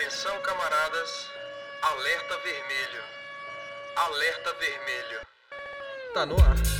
Atenção, camaradas. Alerta vermelho. Alerta vermelho. Tá no ar.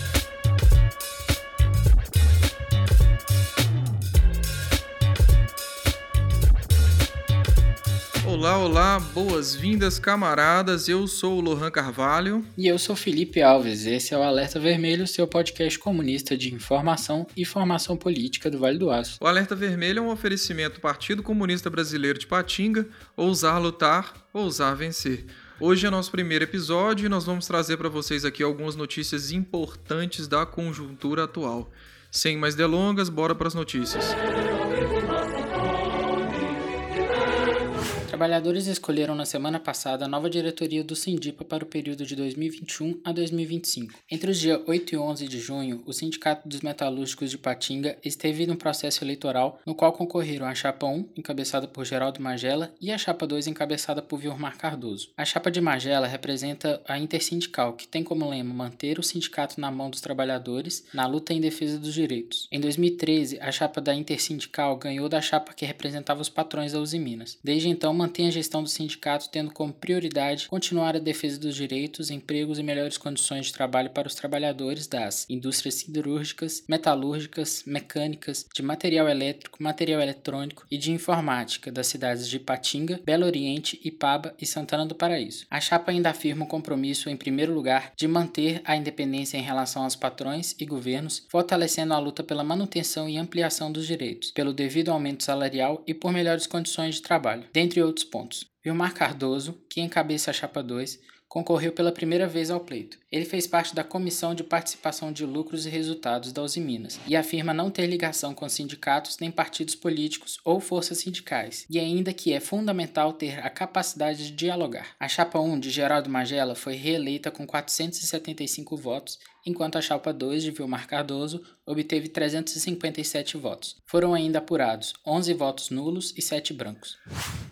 Olá, olá, boas-vindas, camaradas. Eu sou o Lohan Carvalho. E eu sou Felipe Alves. Esse é o Alerta Vermelho, seu podcast comunista de informação e formação política do Vale do Aço. O Alerta Vermelho é um oferecimento do Partido Comunista Brasileiro de Patinga, ousar lutar, ousar vencer. Hoje é nosso primeiro episódio e nós vamos trazer para vocês aqui algumas notícias importantes da conjuntura atual. Sem mais delongas, bora para as notícias. Trabalhadores escolheram na semana passada a nova diretoria do Sindipa para o período de 2021 a 2025. Entre os dias 8 e 11 de junho, o Sindicato dos Metalúrgicos de Patinga esteve no processo eleitoral, no qual concorreram a chapa 1, encabeçada por Geraldo Magela, e a chapa 2, encabeçada por Vilmar Cardoso. A chapa de Magela representa a Intersindical, que tem como lema manter o sindicato na mão dos trabalhadores na luta em defesa dos direitos. Em 2013, a chapa da Intersindical ganhou da chapa que representava os patrões da Uzi Minas. Desde então, mantém a gestão do sindicato tendo como prioridade continuar a defesa dos direitos, empregos e melhores condições de trabalho para os trabalhadores das indústrias siderúrgicas, metalúrgicas, mecânicas, de material elétrico, material eletrônico e de informática das cidades de Patinga, Belo Oriente, Ipaba e Santana do Paraíso. A chapa ainda afirma o compromisso, em primeiro lugar, de manter a independência em relação aos patrões e governos, fortalecendo a luta pela manutenção e ampliação dos direitos, pelo devido aumento salarial e por melhores condições de trabalho, dentre outros pontos. Vilmar Cardoso, que encabeça a Chapa 2, concorreu pela primeira vez ao pleito. Ele fez parte da Comissão de Participação de Lucros e Resultados da Uzi Minas e afirma não ter ligação com sindicatos nem partidos políticos ou forças sindicais, e ainda que é fundamental ter a capacidade de dialogar. A Chapa 1 de Geraldo Magela foi reeleita com 475 votos enquanto a chapa 2 de Vilmar Cardoso obteve 357 votos. Foram ainda apurados 11 votos nulos e 7 brancos.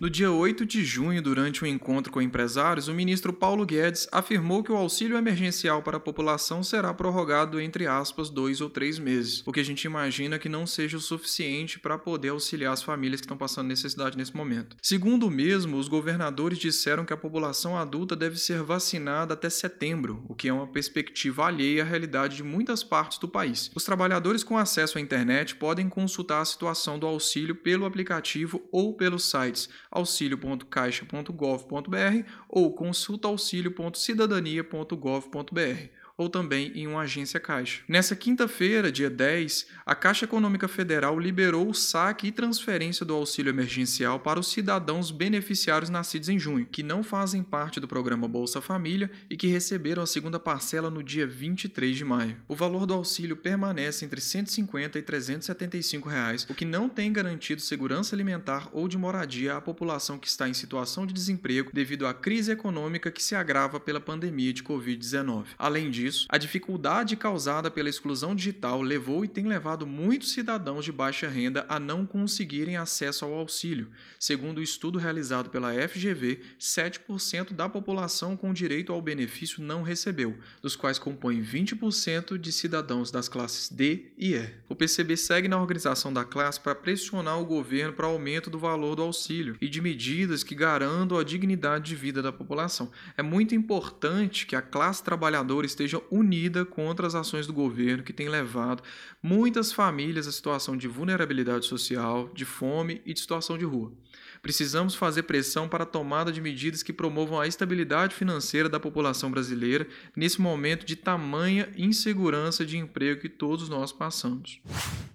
No dia 8 de junho, durante um encontro com empresários, o ministro Paulo Guedes afirmou que o auxílio emergencial para a população será prorrogado entre aspas dois ou três meses, o que a gente imagina que não seja o suficiente para poder auxiliar as famílias que estão passando necessidade nesse momento. Segundo o mesmo, os governadores disseram que a população adulta deve ser vacinada até setembro, o que é uma perspectiva alheia à realidade de muitas partes do país. Os trabalhadores com acesso à internet podem consultar a situação do auxílio pelo aplicativo ou pelos sites auxilio.caixa.gov.br ou consultaauxilio.cidadania.gov.br ou também em uma agência Caixa. Nessa quinta-feira, dia 10, a Caixa Econômica Federal liberou o saque e transferência do auxílio emergencial para os cidadãos beneficiários nascidos em junho, que não fazem parte do programa Bolsa Família e que receberam a segunda parcela no dia 23 de maio. O valor do auxílio permanece entre 150 e 375 reais, o que não tem garantido segurança alimentar ou de moradia à população que está em situação de desemprego devido à crise econômica que se agrava pela pandemia de Covid-19. Além disso, disso, a dificuldade causada pela exclusão digital levou e tem levado muitos cidadãos de baixa renda a não conseguirem acesso ao auxílio. Segundo o estudo realizado pela FGV, 7% da população com direito ao benefício não recebeu, dos quais compõem 20% de cidadãos das classes D e E. O PCB segue na organização da classe para pressionar o governo para aumento do valor do auxílio e de medidas que garantam a dignidade de vida da população. É muito importante que a classe trabalhadora esteja unida contra as ações do governo que tem levado muitas famílias à situação de vulnerabilidade social, de fome e de situação de rua. Precisamos fazer pressão para a tomada de medidas que promovam a estabilidade financeira da população brasileira nesse momento de tamanha insegurança de emprego que todos nós passamos.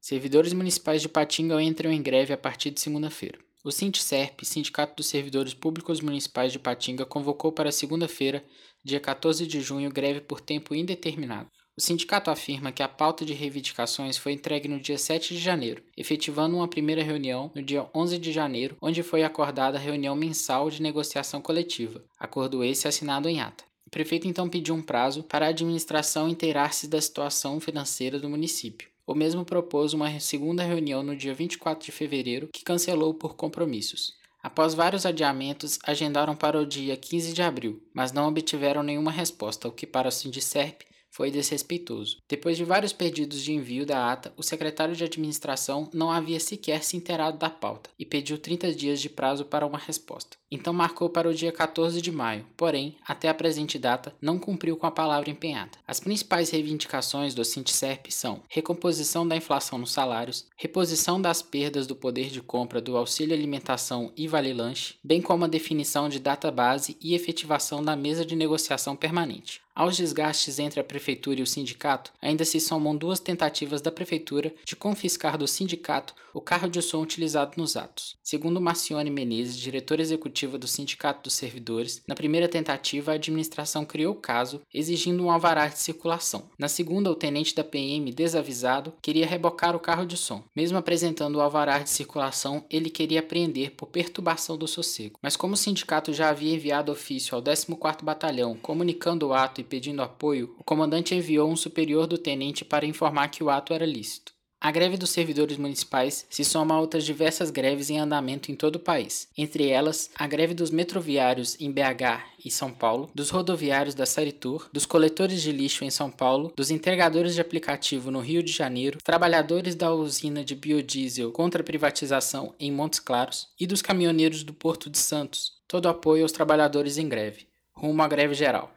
Servidores municipais de Patinga entram em greve a partir de segunda-feira. O SINTSERP, Sindicato dos Servidores Públicos Municipais de Patinga, convocou para segunda-feira, dia 14 de junho, greve por tempo indeterminado. O sindicato afirma que a pauta de reivindicações foi entregue no dia 7 de janeiro, efetivando uma primeira reunião no dia 11 de janeiro, onde foi acordada a reunião mensal de negociação coletiva, acordo esse assinado em ata. O prefeito então pediu um prazo para a administração inteirar-se da situação financeira do município. O mesmo propôs uma segunda reunião no dia 24 de fevereiro, que cancelou por compromissos. Após vários adiamentos, agendaram para o dia 15 de abril, mas não obtiveram nenhuma resposta, o que para o Sindicerp foi desrespeitoso. Depois de vários pedidos de envio da ata, o secretário de administração não havia sequer se inteirado da pauta e pediu 30 dias de prazo para uma resposta. Então marcou para o dia 14 de maio, porém, até a presente data, não cumpriu com a palavra empenhada. As principais reivindicações do Sintserp são recomposição da inflação nos salários, reposição das perdas do poder de compra do auxílio alimentação e vale lanche, bem como a definição de data base e efetivação da mesa de negociação permanente. Aos desgastes entre a prefeitura e o sindicato, ainda se somam duas tentativas da prefeitura de confiscar do sindicato o carro de som utilizado nos atos. Segundo Marcione Menezes, diretora executiva do Sindicato dos Servidores, na primeira tentativa a administração criou o caso, exigindo um alvará de circulação. Na segunda, o tenente da PM, desavisado, queria rebocar o carro de som. Mesmo apresentando o alvará de circulação, ele queria apreender por perturbação do sossego. Mas como o sindicato já havia enviado ofício ao 14º Batalhão comunicando o ato e pedindo apoio, o comandante enviou um superior do tenente para informar que o ato era lícito. A greve dos servidores municipais se soma a outras diversas greves em andamento em todo o país, entre elas a greve dos metroviários em BH e São Paulo, dos rodoviários da Saritur, dos coletores de lixo em São Paulo, dos entregadores de aplicativo no Rio de Janeiro, trabalhadores da usina de biodiesel contra a privatização em Montes Claros e dos caminhoneiros do Porto de Santos. Todo apoio aos trabalhadores em greve, rumo à greve geral.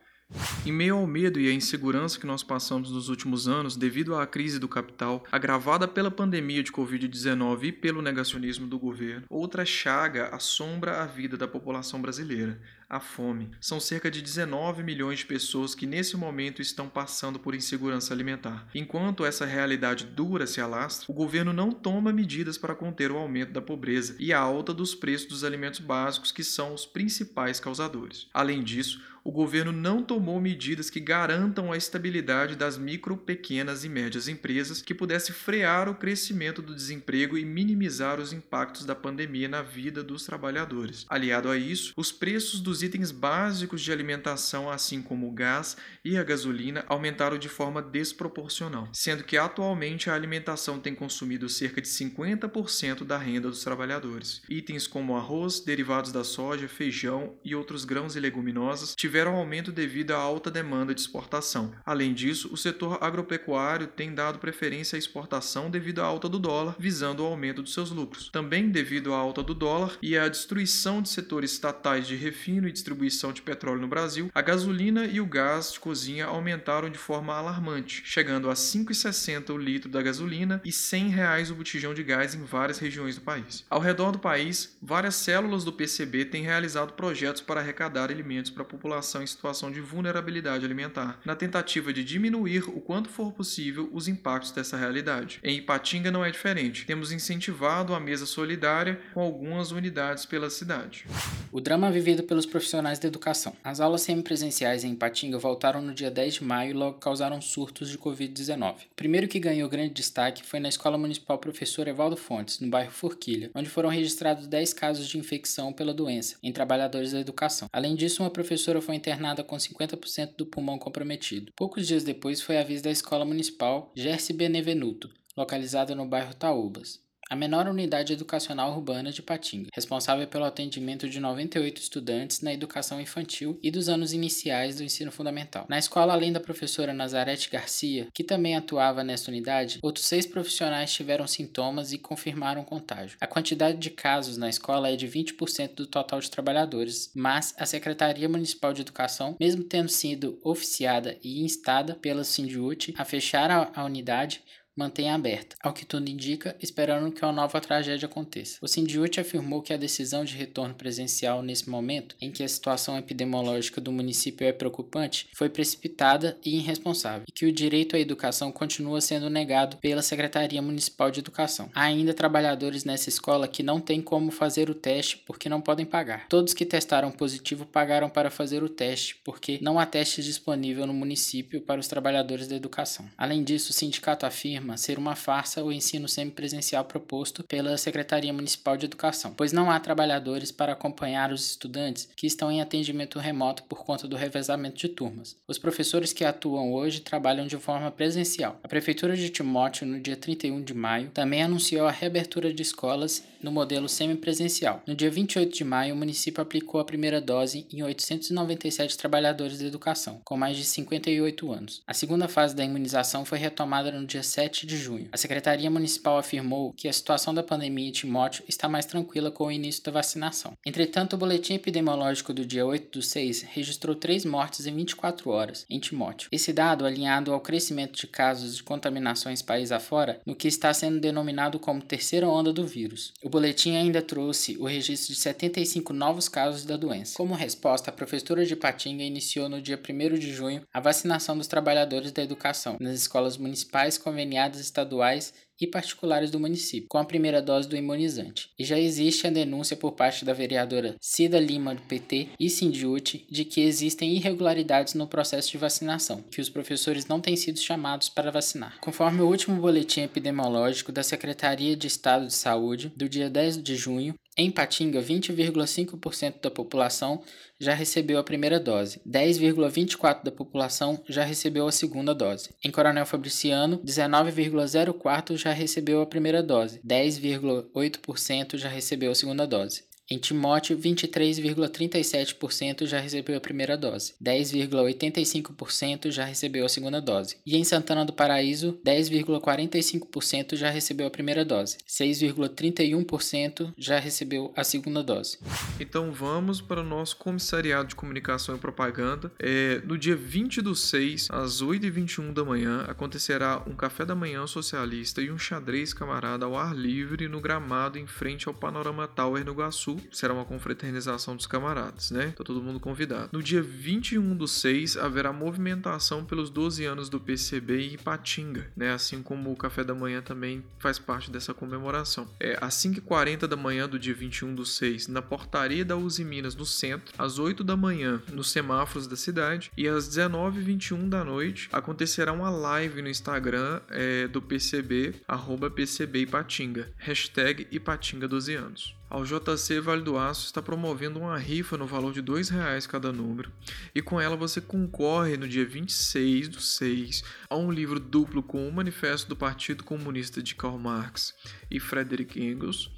Em meio ao medo e à insegurança que nós passamos nos últimos anos devido à crise do capital, agravada pela pandemia de Covid-19 e pelo negacionismo do governo, outra chaga assombra a vida da população brasileira, a fome. São cerca de 19 milhões de pessoas que nesse momento estão passando por insegurança alimentar. Enquanto essa realidade dura se alastra, o governo não toma medidas para conter o aumento da pobreza e a alta dos preços dos alimentos básicos, que são os principais causadores. Além disso, o governo não tomou medidas que garantam a estabilidade das micro, pequenas e médias empresas que pudesse frear o crescimento do desemprego e minimizar os impactos da pandemia na vida dos trabalhadores. Aliado a isso, os preços dos itens básicos de alimentação, assim como o gás e a gasolina, aumentaram de forma desproporcional, sendo que atualmente a alimentação tem consumido cerca de 50% da renda dos trabalhadores. Itens como arroz, derivados da soja, feijão e outros grãos e leguminosas tiveram tiveram aumento devido à alta demanda de exportação. Além disso, o setor agropecuário tem dado preferência à exportação devido à alta do dólar, visando o aumento dos seus lucros. Também devido à alta do dólar e à destruição de setores estatais de refino e distribuição de petróleo no Brasil, a gasolina e o gás de cozinha aumentaram de forma alarmante, chegando a R$ 5,60 o litro da gasolina e 100 reais o botijão de gás em várias regiões do país. Ao redor do país, várias células do PCB têm realizado projetos para arrecadar alimentos para a população população em situação de vulnerabilidade alimentar, na tentativa de diminuir o quanto for possível os impactos dessa realidade. Em Ipatinga não é diferente. Temos incentivado a mesa solidária com algumas unidades pela cidade. O drama vivido pelos profissionais da educação. As aulas semipresenciais em Ipatinga voltaram no dia 10 de maio e logo causaram surtos de Covid-19. O primeiro que ganhou grande destaque foi na Escola Municipal Professor Evaldo Fontes, no bairro Forquilha, onde foram registrados 10 casos de infecção pela doença em trabalhadores da educação. Além disso, uma professora foi internada com 50% do pulmão comprometido. Poucos dias depois foi a vez da Escola Municipal Gerce Benevenuto, localizada no bairro Taúbas a menor unidade educacional urbana de Patinga, responsável pelo atendimento de 98 estudantes na educação infantil e dos anos iniciais do ensino fundamental. Na escola, além da professora Nazarete Garcia, que também atuava nesta unidade, outros seis profissionais tiveram sintomas e confirmaram contágio. A quantidade de casos na escola é de 20% do total de trabalhadores, mas a Secretaria Municipal de Educação, mesmo tendo sido oficiada e instada pela Sindiute a fechar a unidade, mantém aberta, ao que tudo indica, esperando que uma nova tragédia aconteça. O Sindiute afirmou que a decisão de retorno presencial nesse momento, em que a situação epidemiológica do município é preocupante, foi precipitada e irresponsável, e que o direito à educação continua sendo negado pela Secretaria Municipal de Educação. Há ainda trabalhadores nessa escola que não têm como fazer o teste porque não podem pagar. Todos que testaram positivo pagaram para fazer o teste, porque não há teste disponível no município para os trabalhadores da educação. Além disso, o sindicato afirma afirma ser uma farsa o ensino semipresencial proposto pela Secretaria Municipal de Educação, pois não há trabalhadores para acompanhar os estudantes que estão em atendimento remoto por conta do revezamento de turmas. Os professores que atuam hoje trabalham de forma presencial. A Prefeitura de Timóteo, no dia 31 de maio, também anunciou a reabertura de escolas no modelo semipresencial. No dia 28 de maio, o município aplicou a primeira dose em 897 trabalhadores da educação, com mais de 58 anos. A segunda fase da imunização foi retomada no dia 7 de junho. A Secretaria Municipal afirmou que a situação da pandemia em Timóteo está mais tranquila com o início da vacinação. Entretanto, o boletim epidemiológico do dia 8 do 6 registrou três mortes em 24 horas em Timóteo. Esse dado, alinhado ao crescimento de casos de contaminações país afora, no que está sendo denominado como terceira onda do vírus. O boletim ainda trouxe o registro de 75 novos casos da doença. Como resposta, a Prefeitura de Patinga iniciou no dia 1 de junho a vacinação dos trabalhadores da educação nas escolas municipais, conveniadas estaduais e particulares do município, com a primeira dose do imunizante. E já existe a denúncia por parte da vereadora Cida Lima, do PT, e Sindiute, de que existem irregularidades no processo de vacinação, que os professores não têm sido chamados para vacinar. Conforme o último boletim epidemiológico da Secretaria de Estado de Saúde, do dia 10 de junho, em Patinga, 20,5% da população já recebeu a primeira dose, 10,24% da população já recebeu a segunda dose. Em Coronel Fabriciano, 19,04% já recebeu a primeira dose, 10,8% já recebeu a segunda dose. Em Timóteo, 23,37% já recebeu a primeira dose, 10,85% já recebeu a segunda dose. E em Santana do Paraíso, 10,45% já recebeu a primeira dose, 6,31% já recebeu a segunda dose. Então vamos para o nosso comissariado de comunicação e propaganda. É, no dia 20 do 6, às 8h21 da manhã, acontecerá um café da manhã socialista e um xadrez camarada ao ar livre no gramado em frente ao Panorama Tower no Iguaçu será uma confraternização dos camaradas, né? Tá todo mundo convidado. No dia 21 do 6 haverá movimentação pelos 12 anos do PCB em Ipatinga, né? Assim como o café da manhã também faz parte dessa comemoração. É às 5h40 da manhã do dia 21 do 6, na portaria da Uzi Minas, no centro, às 8 da manhã, nos semáforos da cidade, e às 19h21 da noite acontecerá uma live no Instagram é, do PCB, arroba PCB Ipatinga, hashtag Ipatinga 12 anos. Ao JC Vale do Aço está promovendo uma rifa no valor de R$ reais cada número, e com ela você concorre no dia 26 do 6 a um livro duplo com o Manifesto do Partido Comunista de Karl Marx e Frederick Engels,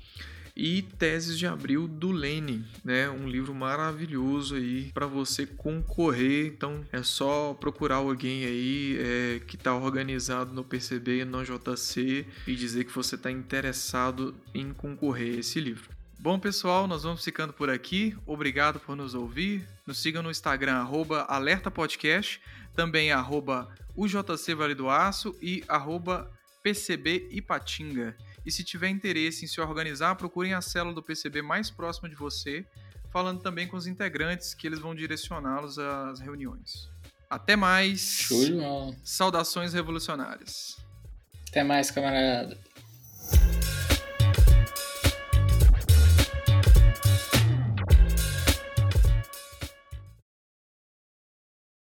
e Teses de Abril do Lenin, né? Um livro maravilhoso aí para você concorrer. Então é só procurar alguém aí é, que está organizado no PCB no JC e dizer que você está interessado em concorrer a esse livro. Bom, pessoal, nós vamos ficando por aqui. Obrigado por nos ouvir. Nos sigam no Instagram, arroba alertapodcast, também arroba UJC Vale do Aço e arroba PCB Ipatinga. E se tiver interesse em se organizar, procurem a célula do PCB mais próxima de você, falando também com os integrantes que eles vão direcioná-los às reuniões. Até mais! Show de Saudações revolucionárias! Até mais, camarada!